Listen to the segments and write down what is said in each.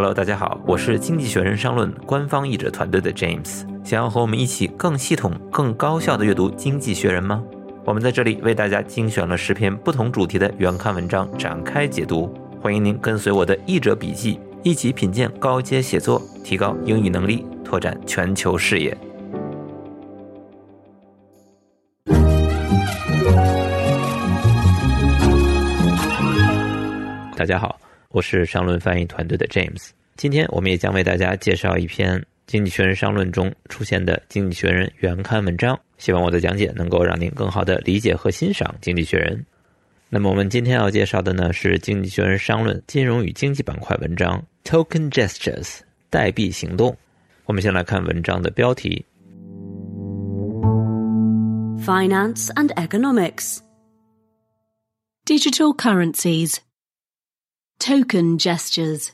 Hello，大家好，我是经济学人商论官方译者团队的 James。想要和我们一起更系统、更高效的阅读《经济学人》吗？我们在这里为大家精选了十篇不同主题的原刊文章，展开解读。欢迎您跟随我的译者笔记，一起品鉴高阶写作，提高英语能力，拓展全球视野。大家好，我是商论翻译团队的 James。今天我们也将为大家介绍一篇《经济学人》商论中出现的《经济学人》原刊文章。希望我的讲解能够让您更好的理解和欣赏《经济学人》。那么我们今天要介绍的呢是《经济学人》商论金融与经济板块文章 “Token Gestures” 代币行动。我们先来看文章的标题：Finance and Economics, Digital Currencies, Token Gestures.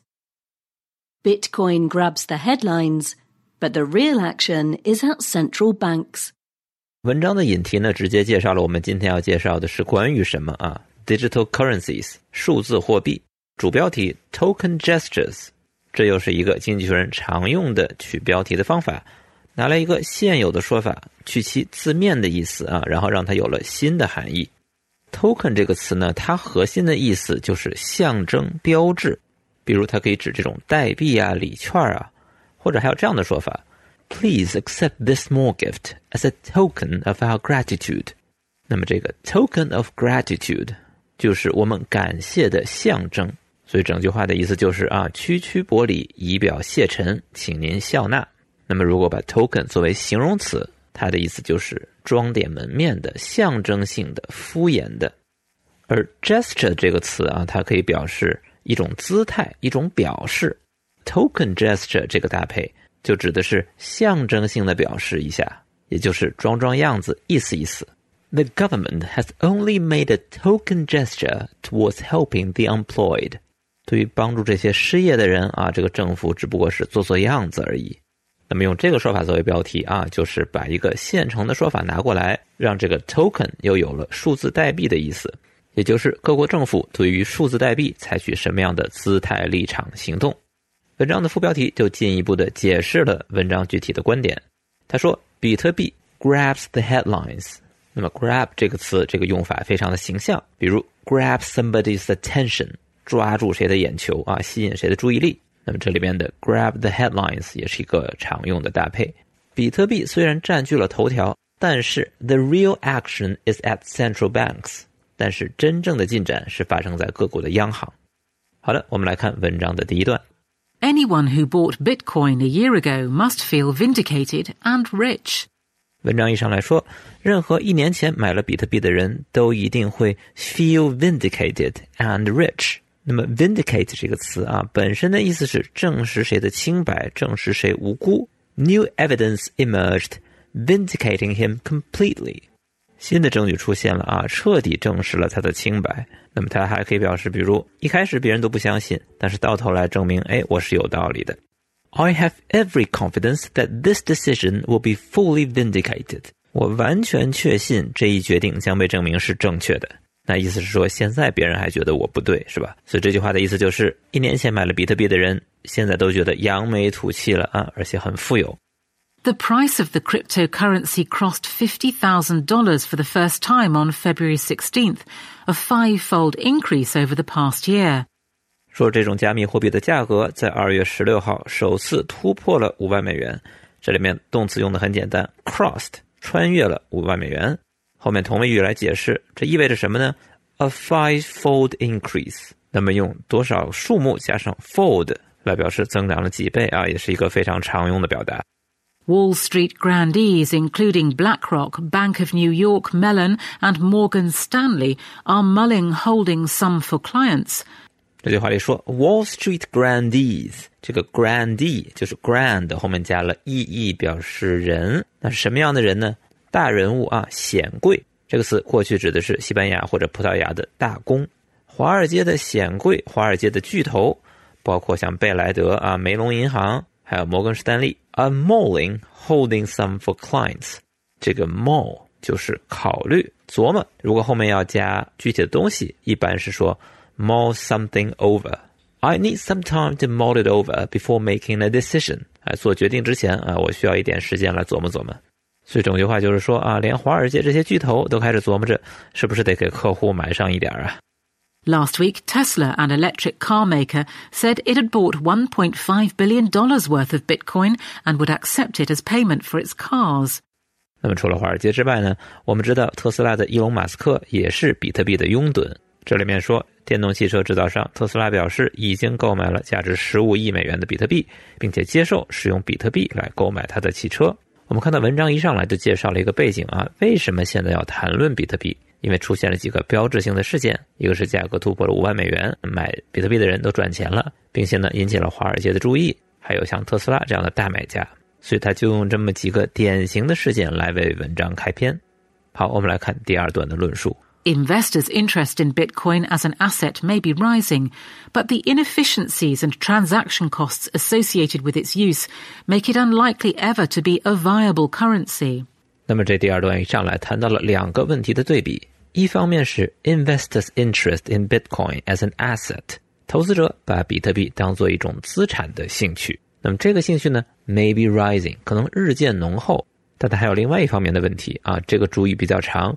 Bitcoin grabs the headlines, but the real action is at central banks. 文章的引题呢，直接介绍了我们今天要介绍的是关于什么啊？Digital currencies，数字货币。主标题 Token gestures，这又是一个经济学人常用的取标题的方法，拿来一个现有的说法，去其字面的意思啊，然后让它有了新的含义。Token 这个词呢，它核心的意思就是象征、标志，比如它可以指这种代币啊、礼券啊，或者还有这样的说法。Please accept this small gift as a token of our gratitude。那么这个 token of gratitude 就是我们感谢的象征。所以整句话的意思就是啊，区区薄礼，以表谢忱，请您笑纳。那么如果把 token 作为形容词，它的意思就是装点门面的、象征性的、敷衍的。而 gesture 这个词啊，它可以表示一种姿态、一种表示。token gesture 这个搭配。就指的是象征性的表示一下，也就是装装样子，意思意思。The government has only made a token gesture towards helping the unemployed。对于帮助这些失业的人啊，这个政府只不过是做做样子而已。那么用这个说法作为标题啊，就是把一个现成的说法拿过来，让这个 token 又有了数字代币的意思，也就是各国政府对于数字代币采取什么样的姿态、立场、行动。文章的副标题就进一步的解释了文章具体的观点。他说，比特币 grabs the headlines。那么 grab 这个词，这个用法非常的形象，比如 grab somebody's attention，抓住谁的眼球啊，吸引谁的注意力。那么这里边的 grab the headlines 也是一个常用的搭配。比特币虽然占据了头条，但是 the real action is at central banks。但是真正的进展是发生在各国的央行。好的，我们来看文章的第一段。Anyone who bought Bitcoin a year ago must feel vindicated and rich. 文章一上来说，任何一年前买了比特币的人都一定会 feel vindicated and rich。那么 vindicate 这个词啊，本身的意思是证实谁的清白，证实谁无辜。New evidence emerged, vindicating him completely. 新的证据出现了啊，彻底证实了他的清白。那么他还可以表示，比如一开始别人都不相信，但是到头来证明，哎，我是有道理的。I have every confidence that this decision will be fully vindicated。我完全确信这一决定将被证明是正确的。那意思是说，现在别人还觉得我不对，是吧？所以这句话的意思就是，一年前买了比特币的人，现在都觉得扬眉吐气了啊，而且很富有。The price of the cryptocurrency crossed $50,000 for the first time on February 16th, a five-fold increase over the past year. 说这种加密货币的价格在二月十六号首次突破了五万美元。这里面动词用的很简单，crossed 穿越了五万美元。后面同位语来解释，这意味着什么呢？A five-fold increase。那么用多少数目加上 fold 来表示增长了几倍啊，也是一个非常常用的表达。Wall Street grandees, including BlackRock, Bank of New York Mellon, and Morgan Stanley, are mulling holding some for clients. 这句话里说，Wall Street grandees，这个 grandee 就是 grand 后面加了 ee 表示人，那是什么样的人呢？大人物啊，显贵。这个词过去指的是西班牙或者葡萄牙的大公，华尔街的显贵，华尔街的巨头，包括像贝莱德啊、梅隆银行。还有摩根士丹利，a mulling holding some for clients。这个 mull 就是考虑、琢磨。如果后面要加具体的东西，一般是说 mull something over。I need some time to mull it over before making a decision。啊，做决定之前啊，我需要一点时间来琢磨琢磨。所以整句话就是说啊，连华尔街这些巨头都开始琢磨着，是不是得给客户买上一点啊。Last week, Tesla, an electric car maker, said it had bought $1.5 billion dollars worth of Bitcoin and would accept it as payment for its cars. 那么除了华尔街之外呢，我们知道特斯拉的伊隆马斯克也是比特币的拥趸。这里面说，电动汽车制造商特斯拉表示已经购买了价值十五亿美元的比特币，并且接受使用比特币来购买他的汽车。我们看到文章一上来就介绍了一个背景啊，为什么现在要谈论比特币？因为出现了几个标志性的事件，一个是价格突破了五万美元，买比特币的人都赚钱了，并且呢引起了华尔街的注意，还有像特斯拉这样的大买家，所以他就用这么几个典型的事件来为文章开篇。好，我们来看第二段的论述。Investors' interest in Bitcoin as an asset may be rising, but the inefficiencies and transaction costs associated with its use make it unlikely ever to be a viable currency. 那么这第二段一上来谈到了两个问题的对比，一方面是 investors' interest in Bitcoin as an asset，投资者把比特币当做一种资产的兴趣。那么这个兴趣呢，may be rising，可能日渐浓厚。但它还有另外一方面的问题啊，这个主语比较长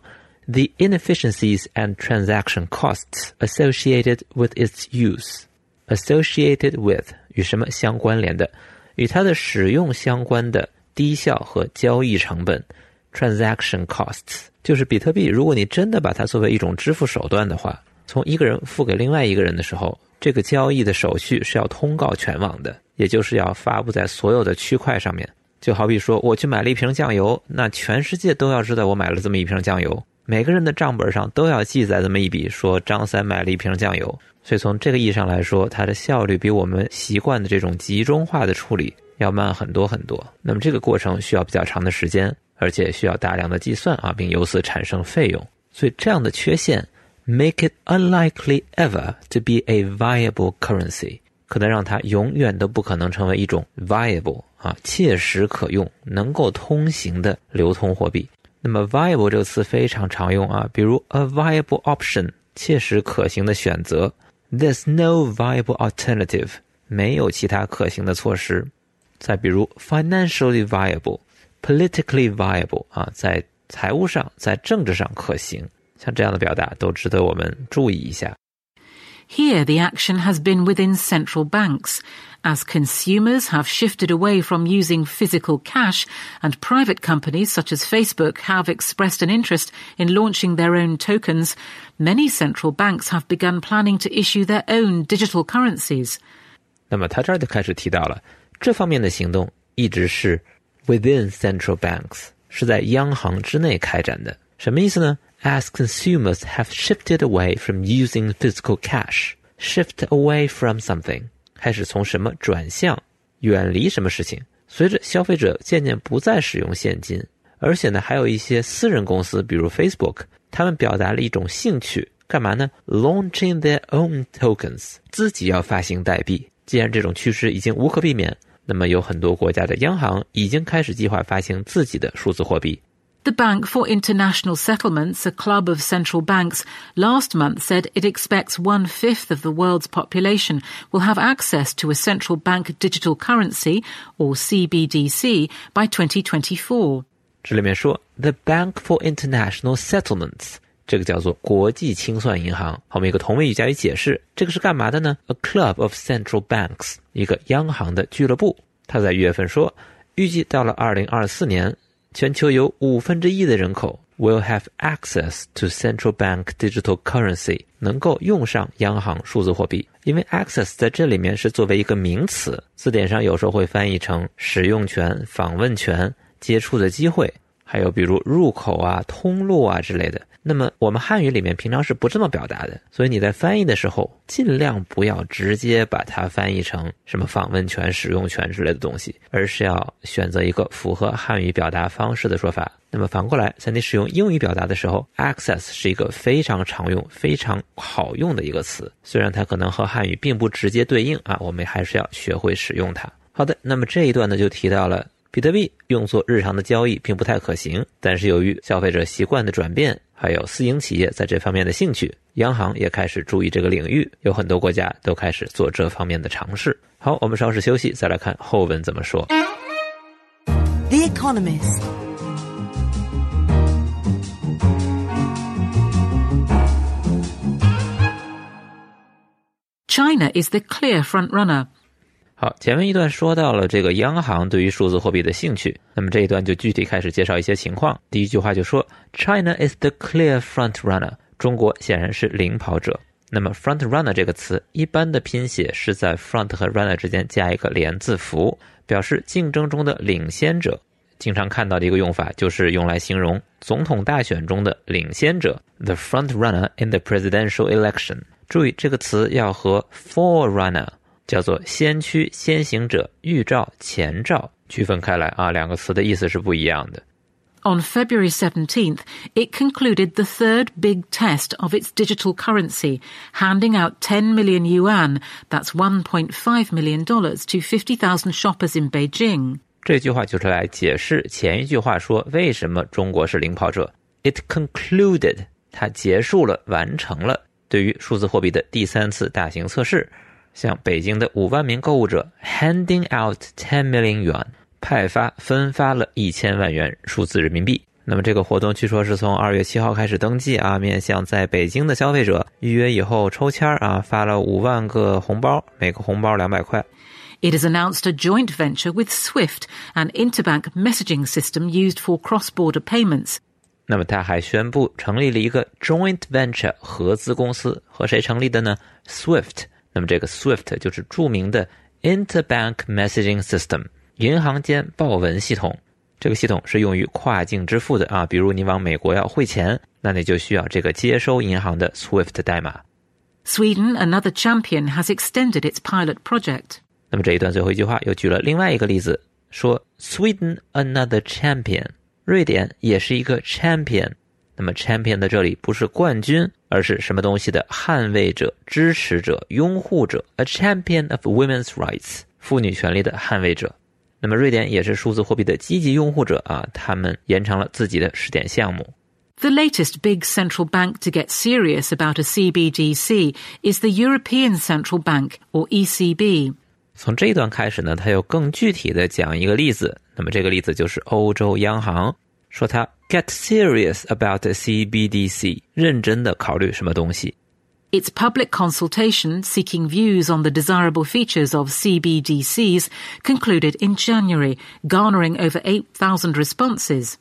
，the inefficiencies and transaction costs associated with its use，associated with 与什么相关联的？与它的使用相关的低效和交易成本。Transaction costs 就是比特币。如果你真的把它作为一种支付手段的话，从一个人付给另外一个人的时候，这个交易的手续是要通告全网的，也就是要发布在所有的区块上面。就好比说，我去买了一瓶酱油，那全世界都要知道我买了这么一瓶酱油，每个人的账本上都要记载这么一笔，说张三买了一瓶酱油。所以从这个意义上来说，它的效率比我们习惯的这种集中化的处理要慢很多很多。那么这个过程需要比较长的时间。而且需要大量的计算啊，并由此产生费用。所以这样的缺陷 make it unlikely ever to be a viable currency，可能让它永远都不可能成为一种 viable 啊，切实可用、能够通行的流通货币。那么 viable 这个词非常常用啊，比如 a viable option，切实可行的选择。There's no viable alternative，没有其他可行的措施。再比如 financially viable。politically viable 啊，在财务上、在政治上可行，像这样的表达都值得我们注意一下。Here, the action has been within central banks, as consumers have shifted away from using physical cash, and private companies such as Facebook have expressed an interest in launching their own tokens. Many central banks have begun planning to issue their own digital currencies. 那么他这儿就开始提到了这方面的行动，一直是 within central banks 是在央行之内开展的，什么意思呢？As consumers have shifted away from using physical cash, shift away from something，开始从什么转向，远离什么事情。随着消费者渐渐不再使用现金，而且呢，还有一些私人公司，比如 Facebook，他们表达了一种兴趣，干嘛呢？Launching their own tokens，自己要发行代币。既然这种趋势已经无可避免。那么有很多国家的央行已经开始计划发行自己的数字货币。The Bank for International Settlements, a club of central banks, last month said it expects one fifth of the world's population will have access to a central bank digital currency, or CBDC, by 2024. 这里面说，The Bank for International Settlements 这个叫做国际清算银行，后面一个同位语加以解释，这个是干嘛的呢？A club of central banks，一个央行的俱乐部。他在一月份说，预计到了二零二四年，全球有五分之一的人口 will have access to central bank digital currency，能够用上央行数字货币。因为 access 在这里面是作为一个名词，字典上有时候会翻译成使用权、访问权、接触的机会。还有比如入口啊、通路啊之类的，那么我们汉语里面平常是不这么表达的，所以你在翻译的时候尽量不要直接把它翻译成什么访问权、使用权之类的东西，而是要选择一个符合汉语表达方式的说法。那么反过来，在你使用英语表达的时候，access 是一个非常常用、非常好用的一个词，虽然它可能和汉语并不直接对应啊，我们还是要学会使用它。好的，那么这一段呢就提到了。比特币用作日常的交易并不太可行，但是由于消费者习惯的转变，还有私营企业在这方面的兴趣，央行也开始注意这个领域，有很多国家都开始做这方面的尝试。好，我们稍事休息，再来看后文怎么说。The Economist. China is the clear front runner. 好，前面一段说到了这个央行对于数字货币的兴趣，那么这一段就具体开始介绍一些情况。第一句话就说，China is the clear front runner，中国显然是领跑者。那么 front runner 这个词，一般的拼写是在 front 和 runner 之间加一个连字符，表示竞争中的领先者。经常看到的一个用法就是用来形容总统大选中的领先者，the front runner in the presidential election。注意这个词要和 for runner 叫做先驱、先行者、预兆、前兆区分开来啊，两个词的意思是不一样的。On February 17th, it concluded the third big test of its digital currency, handing out 10 million yuan, that's $1.5 million, dollars) to 50,000 shoppers in Beijing. 这句话就是来解释前一句话说为什么中国是领跑者。It concluded，它结束了、完成了对于数字货币的第三次大型测试。向北京的五万名购物者 handing out ten million yuan，派发分发了一千万元数字人民币。那么这个活动据说是从二月七号开始登记啊，面向在北京的消费者预约以后抽签啊，发了五万个红包，每个红包两百块。It has announced a joint venture with Swift, an interbank messaging system used for cross-border payments. 那么他还宣布成立了一个 joint venture 合资公司，和谁成立的呢？Swift。 那么这个 SWIFT 就是著名的 Interbank Messaging System 银行间报文系统。这个系统是用于跨境支付的啊，比如你往美国要汇钱，那你就需要这个接收银行的 SWIFT 代码。Sweden, another champion, has extended its pilot project. 那么这一段最后一句话又举了另外一个例子，说 Sweden, another champion，瑞典也是一个 champion。那么 champion 的这里不是冠军，而是什么东西的捍卫者、支持者、拥护者？A champion of women's rights，妇女权利的捍卫者。那么瑞典也是数字货币的积极拥护者啊，他们延长了自己的试点项目。The latest big central bank to get serious about a CBDC is the European Central Bank, or ECB. 从这一段开始呢，他又更具体的讲一个例子。那么这个例子就是欧洲央行。说他 get serious about the CBDC，认真的考虑什么东西。Its public consultation seeking views on the desirable features of CBDCs concluded in January, garnering over 8,000 responses.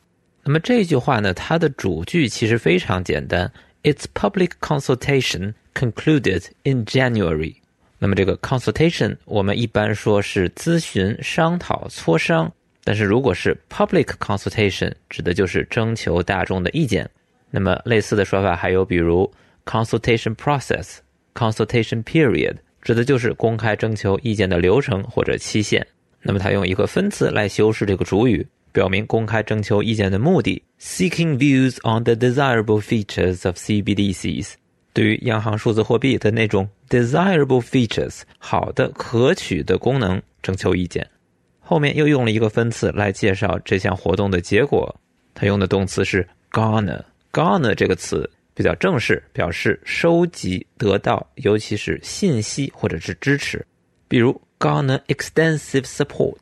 那么这句话呢，它的主句其实非常简单。Its public consultation concluded in January。那么这个 consultation 我们一般说是咨询、商讨、磋商。 但是如果是 public consultation，指的就是征求大众的意见。那么类似的说法还有，比如 consultation process、consultation period，指的就是公开征求意见的流程或者期限。那么它用一个分词来修饰这个主语，表明公开征求意见的目的：seeking views on the desirable features of CBDCs。对于央行数字货币的那种 desirable features，好的、可取的功能，征求意见。后面又用了一个分词来介绍这项活动的结果，他用的动词是 garner。garner 这个词比较正式，表示收集、得到，尤其是信息或者是支持。比如 garner extensive support，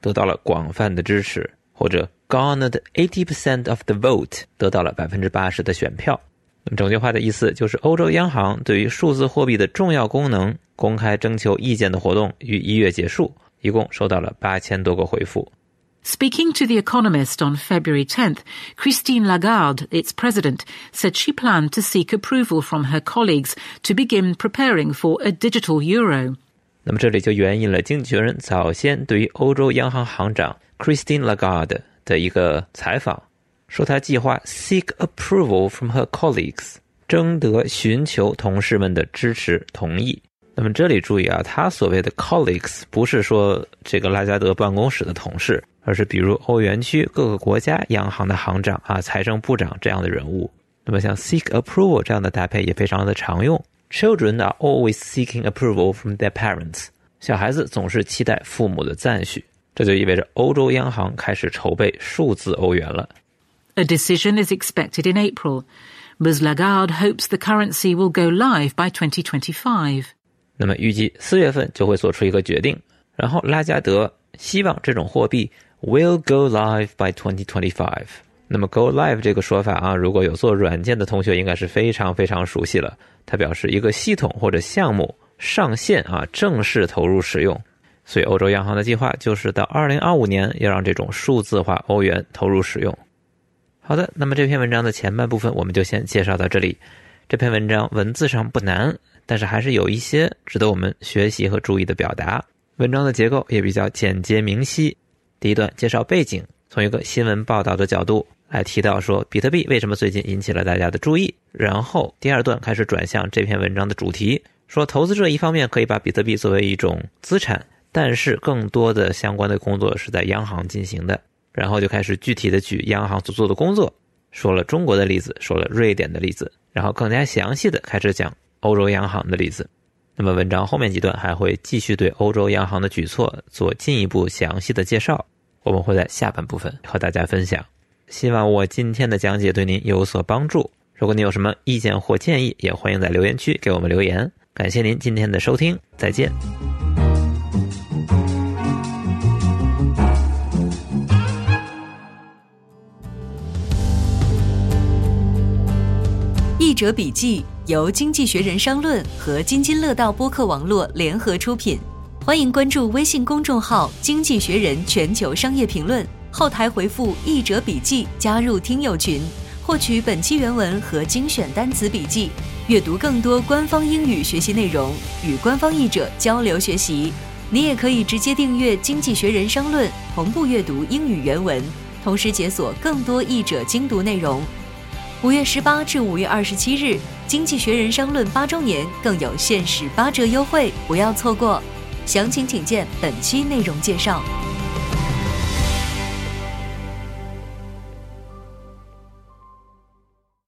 得到了广泛的支持，或者 garnered eighty percent of the vote，得到了百分之八十的选票。那么整句话的意思就是，欧洲央行对于数字货币的重要功能公开征求意见的活动于一月结束。一共收到了八千多个回复。Speaking to The Economist on February 10th, Christine Lagarde, its president, said she planned to seek approval from her colleagues to begin preparing for a digital euro. 那么这里就援引了《经济学人》早先对于欧洲央行行长 Christine Lagarde 的一个采访，说她计划 seek approval from her colleagues，征得寻求同事们的支持同意。 那么这里注意啊，他所谓的 colleagues 不是说这个拉加德办公室的同事，而是比如欧元区各个国家央行的行长啊、财政部长这样的人物。那么像 seek approval 这样的搭配也非常的常用。Children are always seeking approval from their parents。小孩子总是期待父母的赞许。 这就意味着欧洲央行开始筹备数字欧元了。A decision is expected in April. Ms. Lagarde hopes the currency will go live by 2025. 那么预计四月份就会做出一个决定，然后拉加德希望这种货币 will go live by 2025。那么 go live 这个说法啊，如果有做软件的同学应该是非常非常熟悉了。它表示一个系统或者项目上线啊，正式投入使用。所以欧洲央行的计划就是到2025年要让这种数字化欧元投入使用。好的，那么这篇文章的前半部分我们就先介绍到这里。这篇文章文字上不难，但是还是有一些值得我们学习和注意的表达。文章的结构也比较简洁明晰。第一段介绍背景，从一个新闻报道的角度来提到说比特币为什么最近引起了大家的注意。然后第二段开始转向这篇文章的主题，说投资者一方面可以把比特币作为一种资产，但是更多的相关的工作是在央行进行的。然后就开始具体的举央行所做的工作，说了中国的例子，说了瑞典的例子，然后更加详细的开始讲欧洲央行的例子。那么文章后面几段还会继续对欧洲央行的举措做进一步详细的介绍，我们会在下半部分和大家分享。希望我今天的讲解对您有所帮助。如果您有什么意见或建议，也欢迎在留言区给我们留言。感谢您今天的收听，再见。者笔记由经济学人商论和津津乐道播客网络联合出品，欢迎关注微信公众号“经济学人全球商业评论”，后台回复“译者笔记”加入听友群，获取本期原文和精选单词笔记，阅读更多官方英语学习内容，与官方译者交流学习。你也可以直接订阅《经济学人商论》，同步阅读英语原文，同时解锁更多译者精读内容。五月十八至五月二十七日，《经济学人商论》八周年更有限时八折优惠，不要错过。详情请见本期内容介绍。